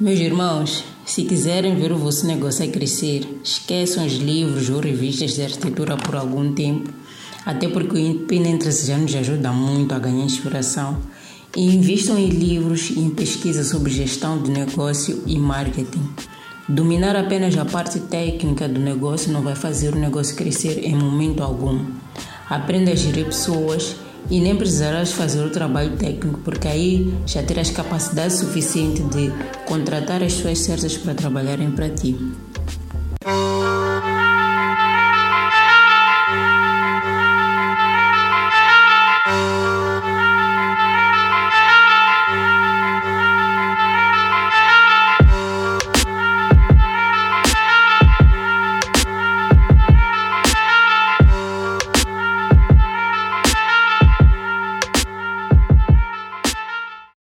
Meus irmãos, se quiserem ver o vosso negócio a crescer, esqueçam os livros ou revistas de arquitetura por algum tempo, até porque o Independente nos ajuda muito a ganhar inspiração. E invistam em livros e em pesquisa sobre gestão de negócio e marketing. Dominar apenas a parte técnica do negócio não vai fazer o negócio crescer em momento algum. Aprenda a gerir pessoas e nem precisarás fazer o trabalho técnico, porque aí já terás capacidade suficiente de contratar as pessoas certas para trabalharem para ti.